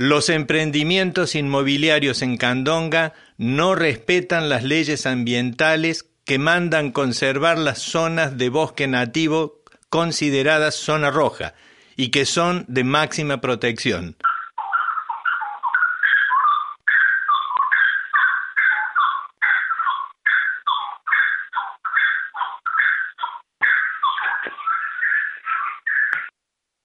Los emprendimientos inmobiliarios en Candonga no respetan las leyes ambientales que mandan conservar las zonas de bosque nativo consideradas zona roja y que son de máxima protección.